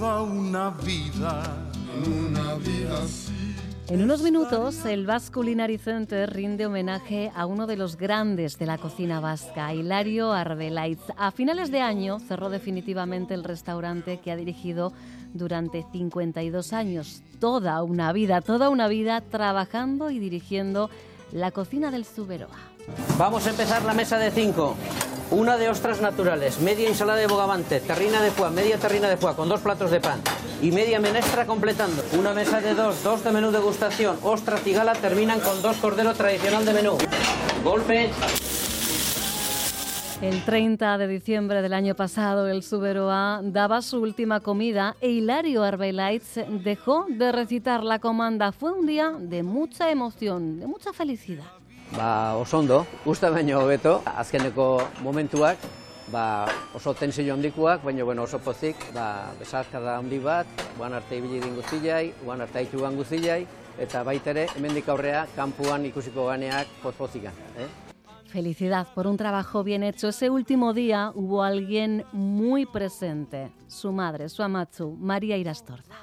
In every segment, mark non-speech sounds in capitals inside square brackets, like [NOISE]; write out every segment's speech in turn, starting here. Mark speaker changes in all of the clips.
Speaker 1: toda una vida, en una vida así.
Speaker 2: En unos minutos, el Basque Culinary Center rinde homenaje a uno de los grandes de la cocina vasca, Hilario Arbelaitz. A finales de año cerró definitivamente el restaurante que ha dirigido durante 52 años, toda una vida, toda una vida trabajando y dirigiendo la cocina del Zuberoa.
Speaker 3: Vamos a empezar la mesa de cinco. Una de ostras naturales, media ensalada de bogavante, terrina de foie, media terrina de foie con dos platos de pan y media menestra completando. Una mesa de dos, dos de menú degustación, ostras y gala terminan con dos cordero tradicional de menú. Golpe.
Speaker 2: El 30 de diciembre del año pasado, el Suberoa daba su última comida e Hilario Arbelaitz dejó de recitar la comanda. Fue un día de mucha emoción, de mucha felicidad.
Speaker 3: Ba, oso ondo, usta baino hobeto, azkeneko momentuak, ba, oso tensio handikoak, baina bueno, oso pozik, ba, besarkada handi bat, guan arte ibili din guztiai, guan arte haituan guztiai, eta baitere, hemendik aurrea, kanpuan ikusiko ganeak pozpozikan. Eh?
Speaker 2: Felicidad por un trabajo bien hecho. Ese último día hubo alguien muy presente, su madre, su amatzu, María Irastorza.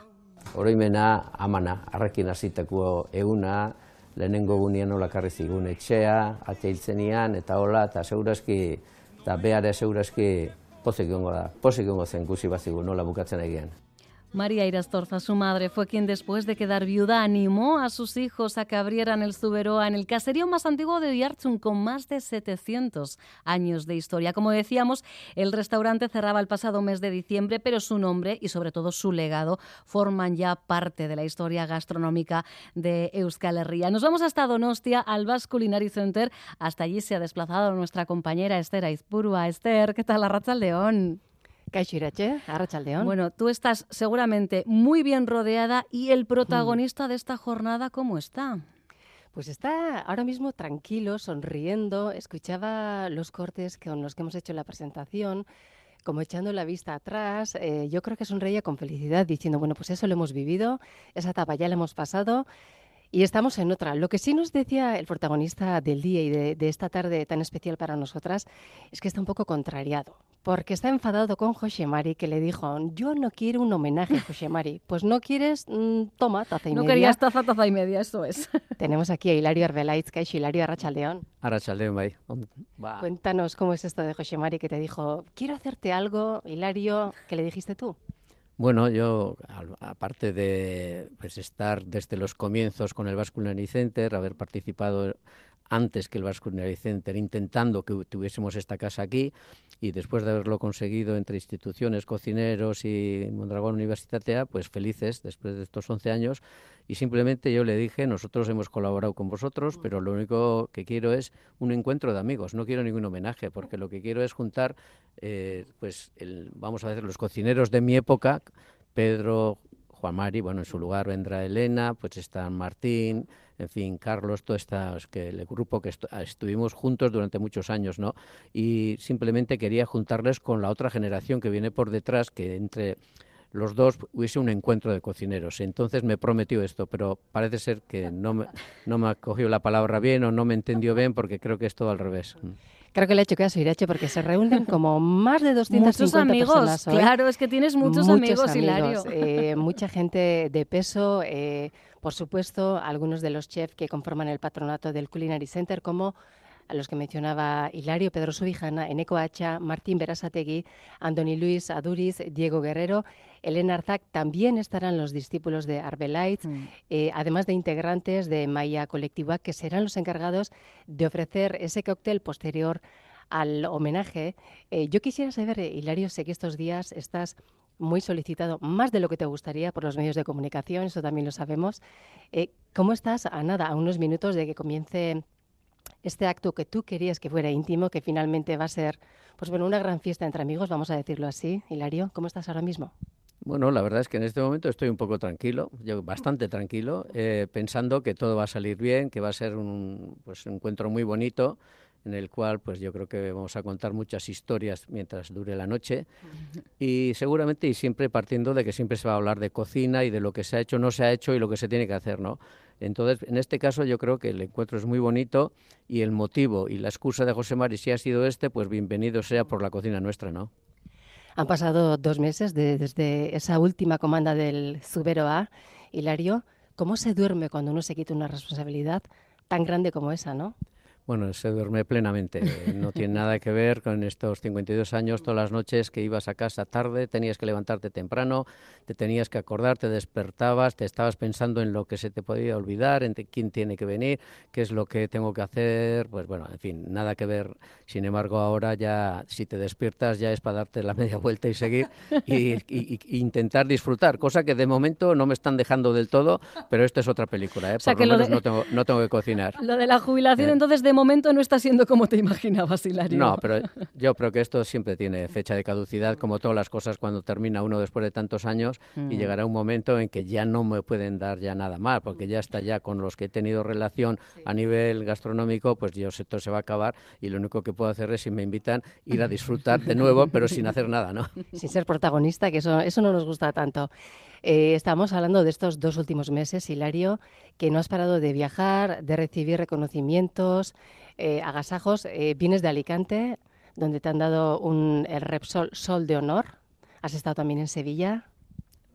Speaker 3: Oroimena, amana, arrekin hasitako euna, lehenengo gunean nola karri zigun etxea, atxeiltzenian, eta hola, eta segurazki, eta behare segurazki pozik gongo da, pozik gongo zen guzi bazigun nola bukatzen egian.
Speaker 2: María Irastorza, su madre, fue quien después de quedar viuda animó a sus hijos a que abrieran el Zuberoa en el caserío más antiguo de Oyarzun con más de 700 años de historia. Como decíamos, el restaurante cerraba el pasado mes de diciembre, pero su nombre y sobre todo su legado forman ya parte de la historia gastronómica de Euskal Herria. Nos vamos hasta Donostia, al Basque Culinary Center. Hasta allí se ha desplazado nuestra compañera Esther Aizpurua. Esther, ¿qué tal la racha león?
Speaker 4: Kaixo Irache, Arrachaldeón.
Speaker 2: Bueno, tú estás seguramente muy bien rodeada y el protagonista de esta jornada, ¿cómo está?
Speaker 4: Pues está ahora mismo tranquilo, sonriendo. Escuchaba los cortes con los que hemos hecho la presentación, como echando la vista atrás. Eh, yo creo que sonreía con felicidad, diciendo, bueno, pues eso lo hemos vivido, esa etapa ya la hemos pasado. Y estamos en otra. Lo que sí nos decía el protagonista del día y de, de, esta tarde tan especial para nosotras es que está un poco contrariado, porque está enfadado con José Mari, que le dijo, yo no quiero un homenaje, José Mari. Pues no quieres, mm, toma, taza y
Speaker 2: no
Speaker 4: media.
Speaker 2: No querías taza, taza y media, eso es. [LAUGHS]
Speaker 4: Tenemos aquí a Hilario Arbelaitz, que es Hilario Arrachaldeón.
Speaker 3: Arrachaldeón, bai.
Speaker 4: Va. Cuéntanos cómo es esto de José Mari, que te dijo, quiero hacerte algo, Hilario, que le dijiste tú.
Speaker 3: Bueno, yo, aparte de pues, estar desde los comienzos con el Basque Culinary Center, haber participado antes que el Basque Culinary Center, intentando que tuviésemos esta casa aquí, y después de haberlo conseguido entre instituciones, cocineros y Mondragón Universitatea, pues felices después de estos 11 años. Y simplemente yo le dije, nosotros hemos colaborado con vosotros, pero lo único que quiero es un encuentro de amigos, no quiero ningún homenaje, porque lo que quiero es juntar, eh, pues, el, vamos a decir, los cocineros de mi época, Pedro, Juan Mari, bueno, en su lugar vendrá Elena, pues está Martín, en fin, Carlos, todo esta, que el grupo que estu estuvimos juntos durante muchos años, ¿no? Y simplemente quería juntarles con la otra generación que viene por detrás, que entre los dos hubiese un encuentro de cocineros. Entonces me prometió esto, pero parece ser que no me, no me ha cogido la palabra bien o no me entendió bien porque creo que es todo al revés.
Speaker 4: Creo que le he hecho caso, Irache, porque se reúnen como más de 250
Speaker 2: muchos amigos,
Speaker 4: personas hoy.
Speaker 2: Claro, es que tienes muchos,
Speaker 4: muchos
Speaker 2: amigos, Hilario.
Speaker 4: Eh, mucha gente de peso, eh, por supuesto, algunos de los chefs que conforman el patronato del Culinary Center, como a los que mencionaba Hilario, Pedro Subijana, Eneco Hacha, Martín Berasategui, Andoni Luis Aduriz, Diego Guerrero, Elena Arzac, también estarán los discípulos de Arbelait, mm. eh, además de integrantes de Maya Colectiva, que serán los encargados de ofrecer ese cóctel posterior al homenaje. Eh, yo quisiera saber, Hilario, sé que estos días estás muy solicitado, más de lo que te gustaría por los medios de comunicación, eso también lo sabemos. Eh, ¿Cómo estás a nada, a unos minutos de que comience este acto que tú querías que fuera íntimo, que finalmente va a ser, pues bueno, una gran fiesta entre amigos, vamos a decirlo así. Hilario, ¿cómo estás ahora mismo?
Speaker 3: Bueno, la verdad es que en este momento estoy un poco tranquilo, yo bastante tranquilo, eh, pensando que todo va a salir bien, que va a ser un, pues, un encuentro muy bonito en el cual pues yo creo que vamos a contar muchas historias mientras dure la noche [LAUGHS] y seguramente y siempre partiendo de que siempre se va a hablar de cocina y de lo que se ha hecho, no se ha hecho y lo que se tiene que hacer, ¿no? Entonces, en este caso yo creo que el encuentro es muy bonito y el motivo y la excusa de José Mari si ha sido este, pues bienvenido sea por la cocina nuestra, ¿no?
Speaker 4: Han pasado dos meses desde esa última comanda del Subero A. Hilario, ¿cómo se duerme cuando uno se quita una responsabilidad tan grande como esa, no?
Speaker 3: Bueno, se duerme plenamente. [LAUGHS] No tiene nada que ver con estos 52 años, todas las noches que ibas a casa tarde, tenías que levantarte temprano, te tenías que acordar, te despertabas, te estabas pensando en lo que se te podía olvidar, en quién tiene que venir, qué es lo que tengo que hacer. Pues bueno, en fin, nada que ver. Sin embargo, ahora ya, si te despiertas, ya es para darte la media vuelta y seguir y, intentar disfrutar, cosa que de momento no me están dejando del todo, pero esto es otra película. ¿eh? Por lo, menos no, tengo, no tengo que cocinar. [LAUGHS]
Speaker 2: Lo de la jubilación, eh. entonces, de momento no está siendo como te imaginabas, Hilario.
Speaker 3: No, pero yo creo que esto siempre tiene fecha de caducidad, como todas las cosas cuando termina uno después de tantos años y mm. llegará un momento en que ya no me pueden dar ya nada más, porque ya está ya con los que he tenido relación a nivel gastronómico, pues yo sé esto se va a acabar y lo único que puedo hacer es si me invitan ir a disfrutar de nuevo, pero sin hacer nada, ¿no? [LAUGHS]
Speaker 4: Sin ser protagonista, que eso, eso no nos gusta tanto. Eh, estamos hablando de estos dos últimos meses, Hilario, que no has parado de viajar, de recibir reconocimientos, eh, agasajos. Eh, vienes de Alicante, donde te han dado un, el Repsol Sol de Honor. ¿Has estado también en Sevilla?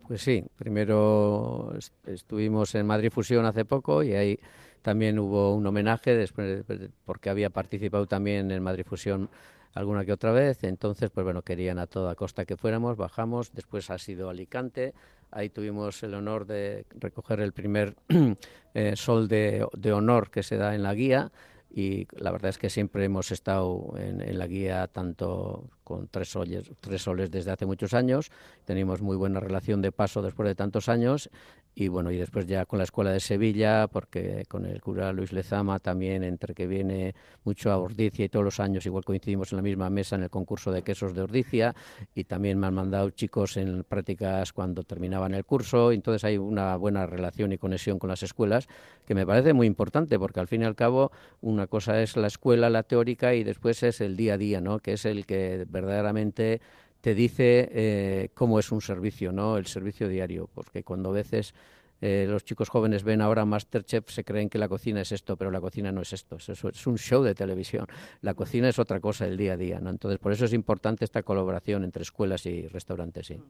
Speaker 3: Pues sí, primero estuvimos en Madrid Fusión hace poco y ahí también hubo un homenaje después porque había participado también en Madrid Fusión alguna que otra vez, entonces pues bueno, querían a toda costa que fuéramos, bajamos, después ha sido Alicante, ahí tuvimos el honor de recoger el primer [CLEARS THROAT] eh, sol de, de honor que se da en la guía. Y la verdad es que siempre hemos estado en, la guía tanto con tres soles, tres soles desde hace muchos años, tenemos muy buena relación de paso después de tantos años y bueno, y después ya con la Escuela de Sevilla, porque con el cura Luis Lezama también, entre que viene mucho a Ordicia y todos los años igual coincidimos en la misma mesa en el concurso de quesos de Ordicia y también me han mandado chicos en prácticas cuando terminaban el curso, entonces hay una buena relación y conexión con las escuelas que me parece muy importante porque al fin y al cabo una cosa es la escuela, la teórica y después es el día a día, ¿no? que es el que verdaderamente te dice eh, cómo es un servicio, ¿no? El servicio diario, porque cuando a veces eh, los chicos jóvenes ven ahora Masterchef, se creen que la cocina es esto, pero la cocina no es esto, es, es un show de televisión. La cocina es otra cosa el día a día, ¿no? Entonces, por eso es importante esta colaboración entre escuelas y restaurantes, sí.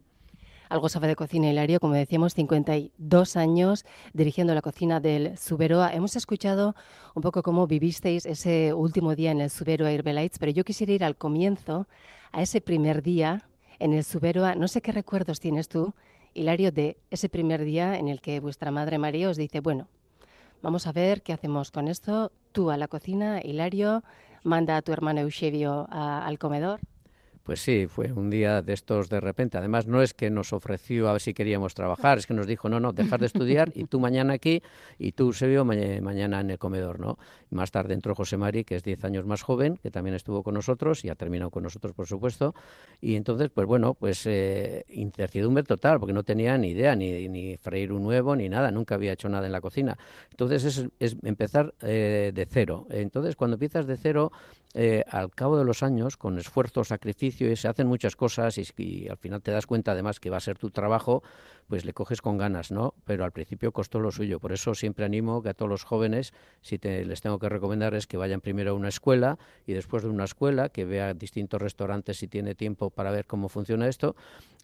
Speaker 4: Algo sabe de cocina Hilario, como decíamos, 52 años dirigiendo la cocina del Suberoa. Hemos escuchado un poco cómo vivisteis ese último día en el Suberoa Herbalites, pero yo quisiera ir al comienzo, a ese primer día en el Suberoa. No sé qué recuerdos tienes tú, Hilario, de ese primer día en el que vuestra madre María os dice, bueno, vamos a ver qué hacemos con esto. Tú a la cocina, Hilario, manda a tu hermano Eusebio al comedor.
Speaker 3: Pues sí, fue un día de estos de repente. Además, no es que nos ofreció a ver si queríamos trabajar, es que nos dijo, no, no, dejar de estudiar y tú mañana aquí y tú, Sebio, mañana en el comedor, ¿no? Más tarde entró José Mari, que es 10 años más joven, que también estuvo con nosotros y ha terminado con nosotros, por supuesto. Y entonces, pues bueno, pues eh, incertidumbre total, porque no tenía ni idea, ni, freír un nuevo, ni nada, nunca había hecho nada en la cocina. Entonces, es, es empezar eh, de cero. Entonces, cuando empiezas de cero, eh, al cabo de los años, con esfuerzo, sacrificio, y se hacen muchas cosas y, al final te das cuenta además que va a ser tu trabajo, pues le coges con ganas, ¿no? Pero al principio costó lo suyo. Por eso siempre animo que a todos los jóvenes, si te, les tengo que recomendar, es que vayan primero a una escuela y después de una escuela, que vea distintos restaurantes si tiene tiempo para ver cómo funciona esto,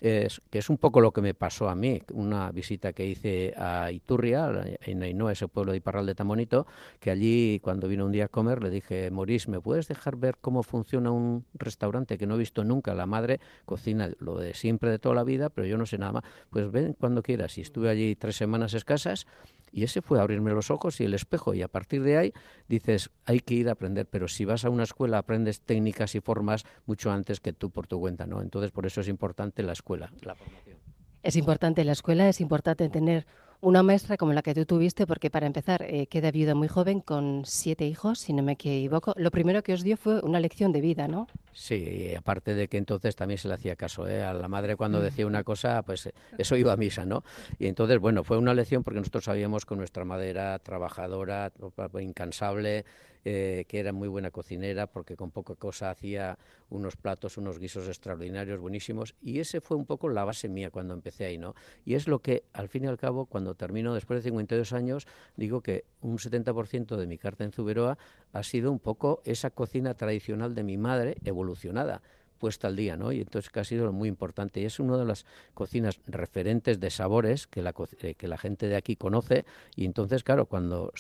Speaker 3: es, que es un poco lo que me pasó a mí, una visita que hice a Iturria, en Ainhoa, ese pueblo de Iparral de Tamonito, que allí cuando vino un día a comer le dije, Morís, ¿me puedes dejar ver cómo funciona un restaurante que no he visto nunca? La madre cocina lo de siempre de toda la vida, pero yo no sé nada más. Pues ven cuando quieras. Y estuve allí tres semanas escasas y ese fue abrirme los ojos y el espejo. Y a partir de ahí dices, hay que ir a aprender. Pero si vas a una escuela aprendes técnicas y formas mucho antes que tú por tu cuenta, ¿no? Entonces por eso es importante la escuela, la formación.
Speaker 4: Es importante la escuela, es importante tener una maestra como la que tú tuviste, porque para empezar, eh, queda viuda muy joven, con siete hijos, si no me equivoco. Lo primero que os dio fue una lección de vida, ¿no?
Speaker 3: Sí, aparte de que entonces también se le hacía caso. ¿eh? A la madre cuando decía una cosa, pues eh, [LAUGHS] eso iba a misa, ¿no? Y entonces, bueno, fue una lección porque nosotros sabíamos que nuestra madre era trabajadora, incansable, eh, que era muy buena cocinera porque con poca cosa hacía unos platos, unos guisos extraordinarios, buenísimos. Y ese fue un poco la base mía cuando empecé ahí, ¿no? Y es lo que, al fin y al cabo, cuando termino después de 52 años, digo que un 70% de mi carta en Zuberoa ha sido un poco esa cocina tradicional de mi madre evolucionada puesta al día, ¿no? Y entonces que ha sido muy importante. Y es una de las cocinas referentes de sabores que la, eh, que la gente de aquí conoce. Y entonces, claro, cuando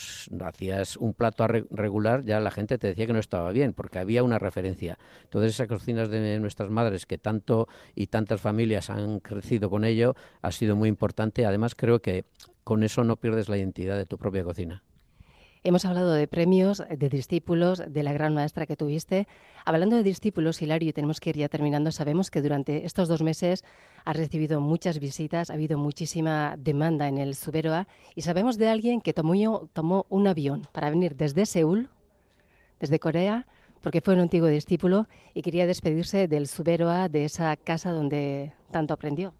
Speaker 3: hacías un plato regular, ya la gente te decía que no estaba bien, porque había una referencia. Entonces, esas cocinas de nuestras madres, que tanto y tantas familias han crecido con ello, ha sido muy importante. Además, creo que con eso no pierdes la identidad de tu propia cocina.
Speaker 4: Hemos hablado de premios, de discípulos, de la gran maestra que tuviste. Hablando de discípulos, Hilario, y tenemos que ir ya terminando, sabemos que durante estos dos meses has recibido muchas visitas, ha habido muchísima demanda en el Suberoa y sabemos de alguien que tomó, tomó un avión para venir desde Seúl, desde Corea, porque fue un antiguo discípulo y quería despedirse del Suberoa, de esa casa donde tanto aprendió.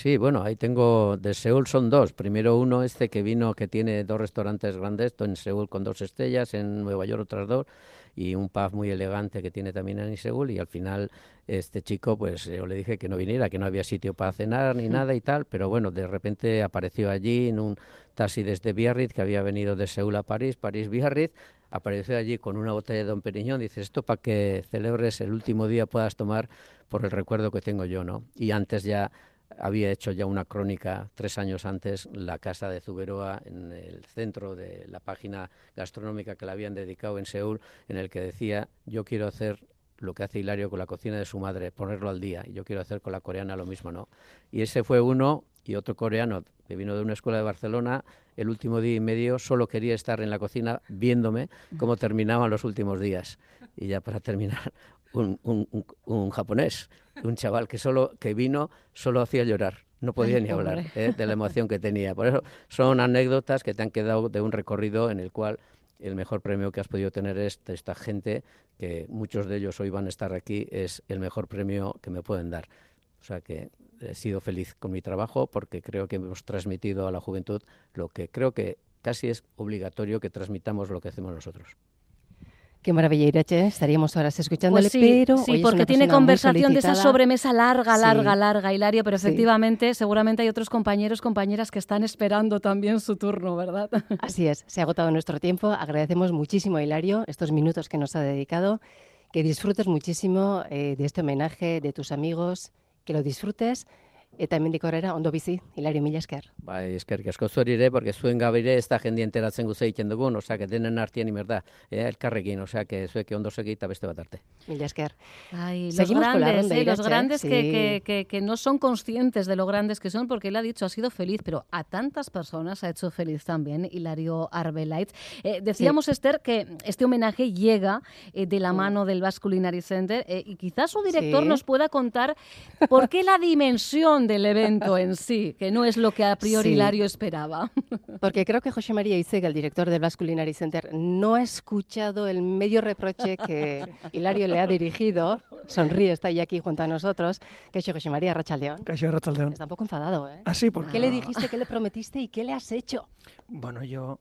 Speaker 3: Sí, bueno, ahí tengo, de Seúl son dos. Primero uno, este que vino, que tiene dos restaurantes grandes, en Seúl con dos estrellas, en Nueva York otras dos, y un pub muy elegante que tiene también en Seúl, y al final este chico, pues yo le dije que no viniera, que no había sitio para cenar ni nada y tal, pero bueno, de repente apareció allí en un taxi desde Biarritz, que había venido de Seúl a París, París-Biarritz, apareció allí con una botella de Don Periñón, dice, esto para que celebres el último día puedas tomar por el recuerdo que tengo yo, ¿no? Y antes ya había hecho ya una crónica tres años antes, la casa de Zuberoa, en el centro de la página gastronómica que le habían dedicado en Seúl, en el que decía, yo quiero hacer lo que hace Hilario con la cocina de su madre, ponerlo al día, y yo quiero hacer con la coreana lo mismo, ¿no? Y ese fue uno, y otro coreano que vino de una escuela de Barcelona, el último día y medio solo quería estar en la cocina viéndome cómo terminaban los últimos días. Y ya para terminar, un, un, japonés, un chaval que solo que vino solo hacía llorar, no podía ni hablar ¿eh? de la emoción que tenía. Por eso son anécdotas que te han quedado de un recorrido en el cual el mejor premio que has podido tener es de esta gente, que muchos de ellos hoy van a estar aquí, es el mejor premio que me pueden dar. O sea que he sido feliz con mi trabajo porque creo que hemos transmitido a la juventud lo que creo que casi es obligatorio que transmitamos lo que hacemos nosotros.
Speaker 4: Qué maravilla, Irache. Estaríamos horas escuchándole,
Speaker 2: pues sí,
Speaker 4: pero.
Speaker 2: Sí, porque tiene conversación de esa sobremesa larga, larga, larga, Hilario, pero efectivamente, seguramente hay otros compañeros, compañeras que están esperando también su turno, ¿verdad? [LAUGHS]
Speaker 4: Así es, se ha agotado nuestro tiempo. Agradecemos muchísimo a Hilario estos minutos que nos ha dedicado. Que disfrutes muchísimo eh, de este homenaje, de tus amigos, que lo disfrutes Eta hemendik aurrera ondo bizi, Hilario mila esker.
Speaker 3: Bai, eskerrik asko zuri ere, porque zuen gabire ez da jendien teratzen guze egiten dugun, osea, que denen artien imerda, eh, elkarrekin, osea, que zuek ondo segi eta beste bat arte.
Speaker 4: Mila esker.
Speaker 2: Ay, los grandes, eh, los grandes sí. que, que, que, que, no son conscientes de lo grandes que son, porque él ha dicho, ha sido feliz, pero a tantas personas ha hecho feliz también Hilario Arbelait. Eh, decíamos, sí. Esther, que este homenaje llega eh, de la mano del Basque Culinary Center eh, y quizás su director sí. nos pueda contar por qué la dimensión del evento en sí, que no es lo que a priori sí. Hilario esperaba. [LAUGHS]
Speaker 4: Porque creo que José María Isega, el director del Basque Culinary Center, no ha escuchado el medio reproche que [LAUGHS] Hilario le ha dirigido. Sonríe, está ahí aquí junto a nosotros. Que José María Rachaldeón.
Speaker 5: Que Rachaldeón.
Speaker 4: Está un poco enfadado, ¿eh?
Speaker 5: Ah, sí, porque...
Speaker 4: ¿Qué le dijiste, qué le prometiste y qué le has hecho?
Speaker 5: Bueno, yo,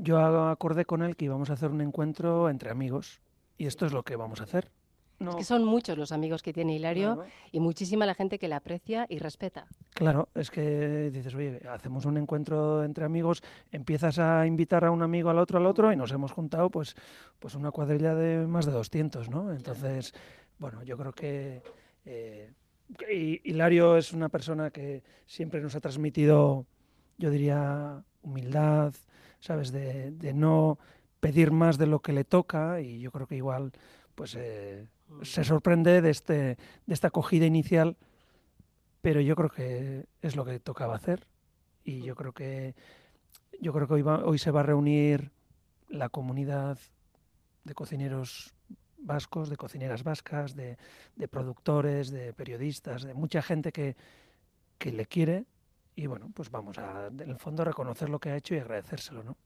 Speaker 5: yo acordé con él que íbamos a hacer un encuentro entre amigos. Y esto es lo que vamos a hacer.
Speaker 4: No. Es que son muchos los amigos que tiene Hilario claro. y muchísima la gente que le aprecia y respeta.
Speaker 5: Claro, es que dices, oye, hacemos un encuentro entre amigos, empiezas a invitar a un amigo al otro, al otro, y nos hemos juntado pues, pues una cuadrilla de más de 200, ¿no? Entonces, bueno, yo creo que eh, Hilario es una persona que siempre nos ha transmitido, yo diría, humildad, ¿sabes? De, de no pedir más de lo que le toca, y yo creo que igual, pues... Eh, se sorprende de, este, de esta acogida inicial, pero yo creo que es lo que tocaba hacer y yo creo que yo creo que hoy, hoy se va a reunir la comunidad de cocineros vascos, de cocineras vascas, de, de productores, de periodistas, de mucha gente que, que le quiere y bueno, pues vamos a, en el fondo, reconocer lo que ha hecho y agradecérselo, ¿no?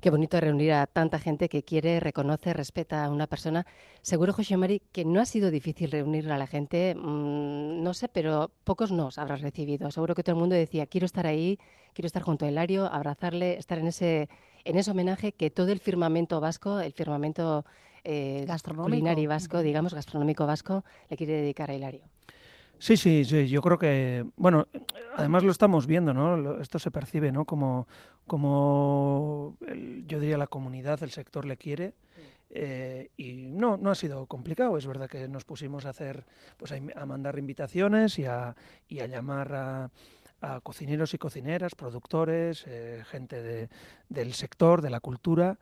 Speaker 4: Qué bonito reunir a tanta gente que quiere, reconoce, respeta a una persona. Seguro, José Mari, que no ha sido difícil reunir a la gente, mmm, no sé, pero pocos nos habrás recibido. Seguro que todo el mundo decía, quiero estar ahí, quiero estar junto a Hilario, abrazarle, estar en ese, en ese homenaje que todo el firmamento vasco, el firmamento eh, culinario vasco, digamos, gastronómico vasco, le quiere dedicar a Hilario.
Speaker 5: Sí, sí, sí, yo creo que, bueno, además lo estamos viendo, ¿no? Esto se percibe, ¿no? Como, como yo diría la comunidad, el sector le quiere Eh, y no, no ha sido complicado. Es verdad que nos pusimos a hacer, pues a, mandar invitaciones y a, y a llamar a, cocineros y cocineras, productores, eh, gente del sector, de la cultura.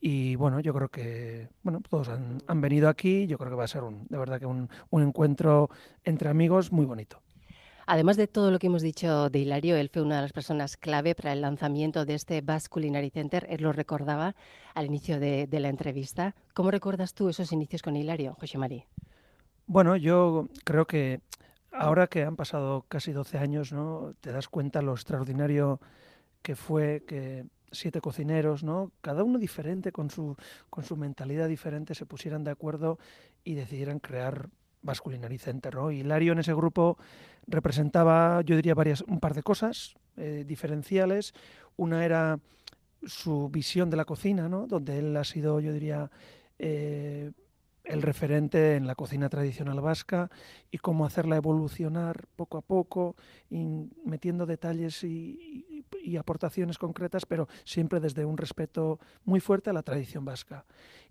Speaker 5: Y bueno, yo creo que bueno, todos han, han, venido aquí. Yo creo que va a ser un, de verdad que un, un encuentro entre amigos muy bonito.
Speaker 4: Además de todo lo que hemos dicho de Hilario, él fue una de las personas clave para el lanzamiento de este Basque Culinary Center. Él lo recordaba al inicio de, la entrevista. ¿Cómo recuerdas tú esos inicios con Hilario, José María?
Speaker 5: Bueno, yo creo que ahora que han pasado casi 12 años, ¿no? te das cuenta lo extraordinario que fue que siete cocineros, ¿no? cada uno diferente, con su, con su mentalidad diferente, se pusieran de acuerdo y decidieran crear Basque Center. ¿no? Hilario en ese grupo representaba, yo diría, varias, un par de cosas eh, diferenciales. Una era su visión de la cocina, ¿no? donde él ha sido, yo diría, eh, el referente en la cocina tradicional vasca y cómo hacerla evolucionar poco a poco, metiendo detalles y, y, aportaciones concretas, pero siempre desde un respeto muy fuerte a la tradición vasca.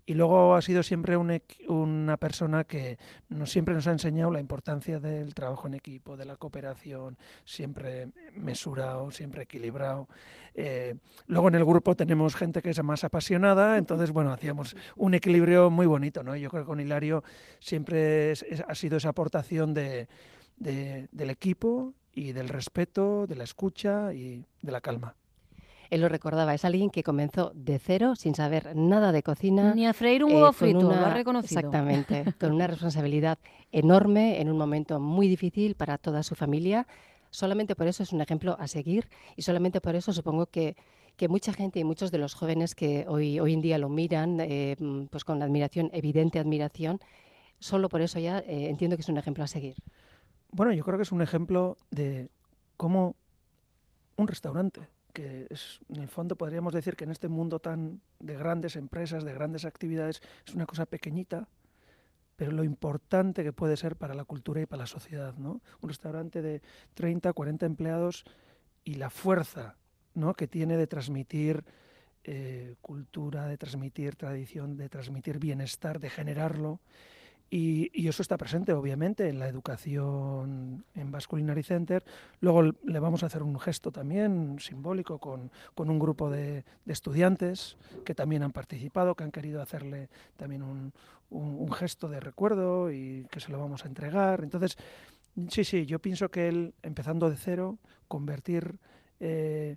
Speaker 5: Y luego ha sido siempre una persona que nos, siempre nos ha enseñado la importancia del trabajo en equipo, de la cooperación, siempre mesurado, siempre equilibrado. Eh, luego en el grupo tenemos gente que es más apasionada, entonces, bueno, hacíamos un equilibrio muy bonito, ¿no? Yo creo que con Hilario siempre ha sido esa aportación de, del equipo y del respeto, de la escucha y de la calma.
Speaker 4: Él lo recordaba, es alguien que comenzó de cero, sin saber nada de cocina.
Speaker 2: Ni a freír un eh, huevo frito, lo ha reconocido.
Speaker 4: Exactamente, [LAUGHS] con una responsabilidad enorme en un momento muy difícil para toda su familia. Solamente por eso es un ejemplo a seguir y solamente por eso supongo que, que mucha gente y muchos de los jóvenes que hoy, hoy en día lo miran eh, pues con admiración, evidente admiración, solo por eso ya eh, entiendo que es un ejemplo a seguir.
Speaker 5: Bueno, yo creo que es un ejemplo de cómo un restaurante que es, en el fondo podríamos decir que en este mundo tan de grandes empresas, de grandes actividades, es una cosa pequeñita, pero lo importante que puede ser para la cultura y para la sociedad, ¿no? Un restaurante de 30, 40 empleados y la fuerza, ¿no? que tiene de transmitir eh, cultura, de transmitir tradición, de transmitir bienestar, de generarlo y, eso está presente, obviamente, en la educación en Basque Culinary Center. Luego le vamos a hacer un gesto también simbólico con, con un grupo de, de, estudiantes que también han participado, que han querido hacerle también un, un, gesto de recuerdo y que se lo vamos a entregar. Entonces, sí, sí, yo pienso que él, empezando de cero, convertir... Eh,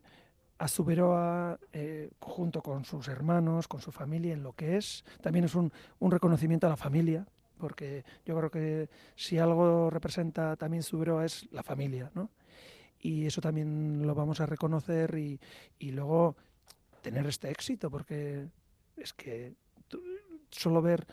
Speaker 5: a Zuberoa, eh, junto con sus hermanos, con su familia, en lo que es. También es un, un reconocimiento a la familia, porque yo creo que si algo representa también Subero es la familia, ¿no? Y eso también lo vamos a reconocer y, y luego tener este éxito, porque es que solo ver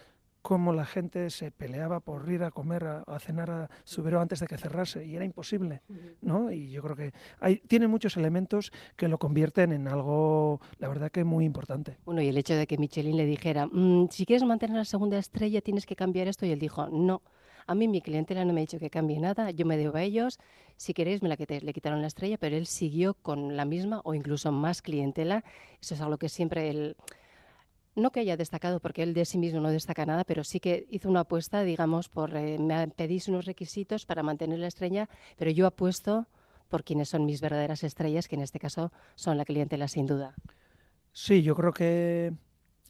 Speaker 5: cómo la gente se peleaba por ir a comer, a, cenar a Subero antes de que cerrase, y era imposible, ¿no? Y yo creo que hay, tiene muchos elementos que lo convierten en algo, la verdad que muy importante.
Speaker 4: Bueno, y el hecho de que Michelin le dijera, mm, si quieres mantener la segunda estrella tienes que cambiar esto, y él dijo, no, a mí mi clientela no me ha dicho que cambie nada, yo me debo a ellos, si queréis me la quité, le quitaron la estrella, pero él siguió con la misma o incluso más clientela, eso es algo que siempre él no que haya destacado, porque él de sí mismo no destaca nada, pero sí que hizo una apuesta, digamos, por eh, me pedís unos requisitos para mantener la estrella, pero yo apuesto por quienes son mis verdaderas estrellas, que en este caso son la clientela sin duda.
Speaker 5: Sí, yo creo que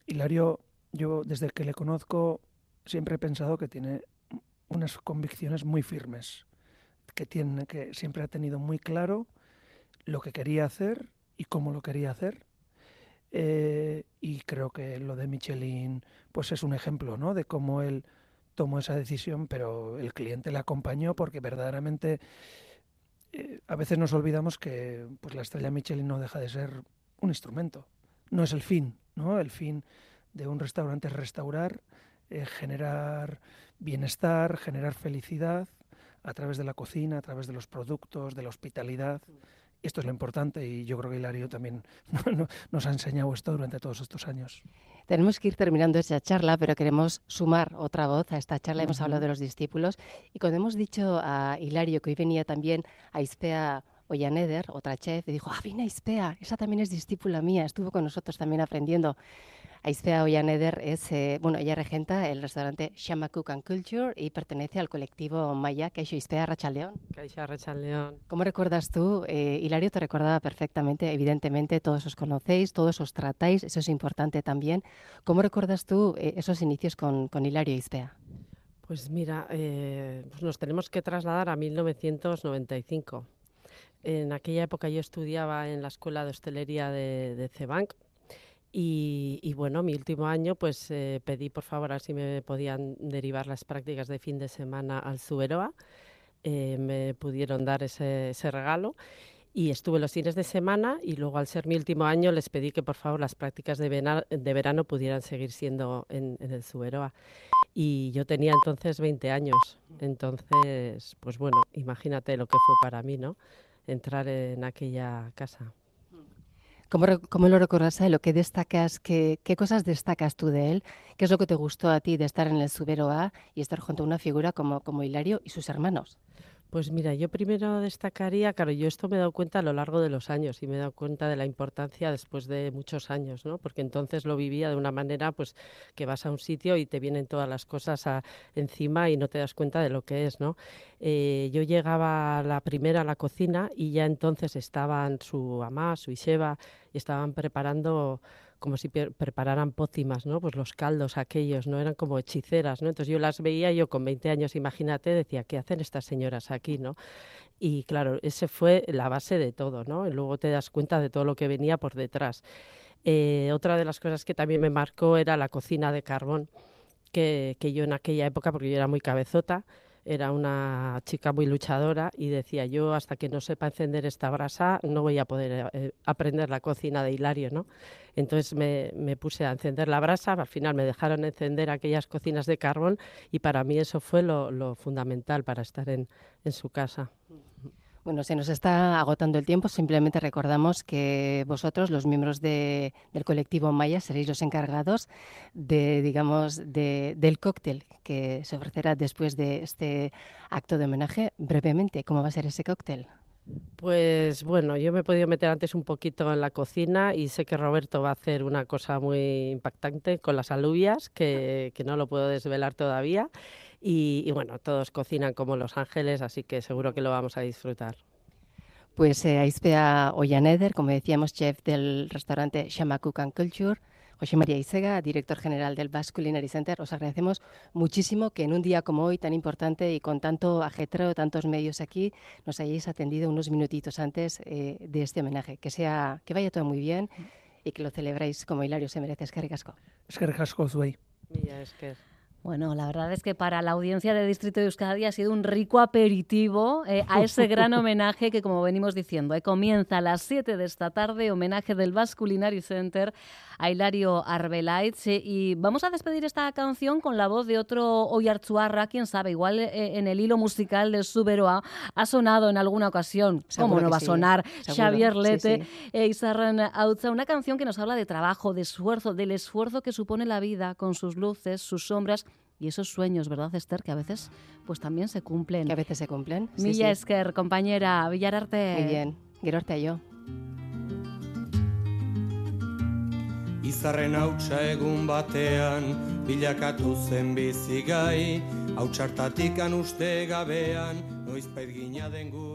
Speaker 5: Hilario, yo desde que le conozco siempre he pensado que tiene unas convicciones muy firmes, que tiene que siempre ha tenido muy claro lo que quería hacer y cómo lo quería hacer eh, y creo que lo de Michelin pues es un ejemplo ¿no? de cómo él tomó esa decisión, pero el cliente le acompañó porque verdaderamente eh, a veces nos olvidamos que pues la estrella Michelin no deja de ser un instrumento, no es el fin, ¿no? El fin de un restaurante es restaurar, eh, generar bienestar, generar felicidad a través de la cocina, a través de los productos, de la hospitalidad. Esto es lo importante y yo creo que Hilario también [LAUGHS] nos ha enseñado esto durante todos estos años.
Speaker 4: Tenemos que ir terminando esta charla, pero queremos sumar otra voz a esta charla. Hemos hablado de los discípulos y cuando hemos dicho a Hilario que hoy venía también a Ispea Ollaneder, otra chef, y dijo, ah, viene Ispea, esa también es discípula mía, estuvo con nosotros también aprendiendo. Aizpea Ollaneder es, eh, bueno, ella regenta el restaurante Shama Cook and Culture y pertenece al colectivo Maya, que Aizpea Rachaldeón.
Speaker 6: Caixa Rachaldeón.
Speaker 4: ¿Cómo recuerdas tú? Eh, Hilario te recordaba perfectamente, evidentemente todos os conocéis, todos os tratáis, eso es importante también. ¿Cómo recuerdas tú eh, esos inicios con, con Hilario Aizpea?
Speaker 6: Pues mira, eh, pues nos tenemos que trasladar a 1995. En aquella época yo estudiaba en la Escuela de Hostelería de, de Cebanc y, bueno, mi último año pues eh, pedí por favor a si me podían derivar las prácticas de fin de semana al Zuberoa. Eh, me pudieron dar ese, regalo y estuve los fines de semana y luego al ser mi último año les pedí que por favor las prácticas de verano pudieran seguir siendo en, en el Zuberoa. Y yo tenía entonces 20 años, entonces pues bueno, imagínate lo que fue para mí, ¿no? Entrar en aquella casa.
Speaker 4: ¿Cómo, cómo lo recuerdas a él? ¿O qué destacas? Qué, ¿Qué cosas destacas tú de él? ¿Qué es lo que te gustó a ti de estar en el Subero A y estar junto a una figura como, como Hilario y sus hermanos?
Speaker 6: Pues mira, yo primero destacaría, claro, yo esto me he dado cuenta a lo largo de los años y me he dado cuenta de la importancia después de muchos años, ¿no? Porque entonces lo vivía de una manera, pues, que vas a un sitio y te vienen todas las cosas a- encima y no te das cuenta de lo que es, ¿no? Eh, yo llegaba la primera a la cocina y ya entonces estaban su mamá, su Isheba, y estaban preparando como si prepararan pócimas, ¿no? Pues los caldos aquellos, ¿no? Eran como hechiceras, ¿no? Entonces yo las veía, yo con 20 años, imagínate, decía, ¿qué hacen estas señoras aquí, no? Y claro, ese fue la base de todo, ¿no? Y luego te das cuenta de todo lo que venía por detrás. Eh, otra de las cosas que también me marcó era la cocina de carbón, que, que yo en aquella época, porque yo era muy cabezota, era una chica muy luchadora y decía yo hasta que no sepa encender esta brasa no voy a poder eh, aprender la cocina de Hilario, ¿no? Entonces me, me puse a encender la brasa, al final me dejaron encender aquellas cocinas de carbón y para mí eso fue lo, lo fundamental para estar en, en su casa.
Speaker 4: Bueno, se nos está agotando el tiempo. Simplemente recordamos que vosotros, los miembros de- del colectivo Maya, seréis los encargados de, digamos, de- del cóctel que se ofrecerá después de este acto de homenaje. Brevemente, ¿cómo va a ser ese cóctel?
Speaker 6: Pues bueno, yo me he podido meter antes un poquito en la cocina y sé que Roberto va a hacer una cosa muy impactante con las alubias, que, que no lo puedo desvelar todavía. Y, y bueno, todos cocinan como Los Ángeles, así que seguro que lo vamos a disfrutar.
Speaker 4: Pues eh, Aizpea Ollaneder, como decíamos, chef del restaurante Shama Cook and Culture. José María Isega, director general del Basque Culinary Center, os agradecemos muchísimo que en un día como hoy tan importante y con tanto ajetreo, tantos medios aquí, nos hayáis atendido unos minutitos antes eh, de este homenaje. Que sea, que vaya todo muy bien y que lo celebréis como Hilario se merece. Es que ricasco.
Speaker 5: Es que ricasco, Zuey.
Speaker 2: Bueno, la verdad es que para la audiencia de Distrito de Euskadi ha sido un rico aperitivo eh, a ese gran [LAUGHS] homenaje que, como venimos diciendo, eh, comienza a las 7 de esta tarde, homenaje del Basque Culinary Center a Hilario Arbelaitz. eh, y vamos a despedir esta canción con la voz de otro Oyartzuarra, quién sabe, igual eh, en el hilo musical del Suberoa ha sonado en alguna ocasión. ¿Cómo no va a
Speaker 4: sí,
Speaker 2: sonar Xavier
Speaker 4: sí,
Speaker 2: Lete
Speaker 4: sí.
Speaker 2: e Isarran Autza, una canción que nos habla de trabajo, de esfuerzo, del esfuerzo que supone la vida con sus luces, sus sombras y esos sueños, ¿verdad, Esther? Que a veces pues también se cumplen.
Speaker 4: Que a veces se cumplen. Sí,
Speaker 2: Milla
Speaker 4: sí.
Speaker 2: Esker, compañera, Villararte.
Speaker 4: Muy bien. Gero arte yo.
Speaker 1: Izarren hautsa egun batean, bilakatu zen bizigai, hautsartatik uste gabean, noizpait gina den gu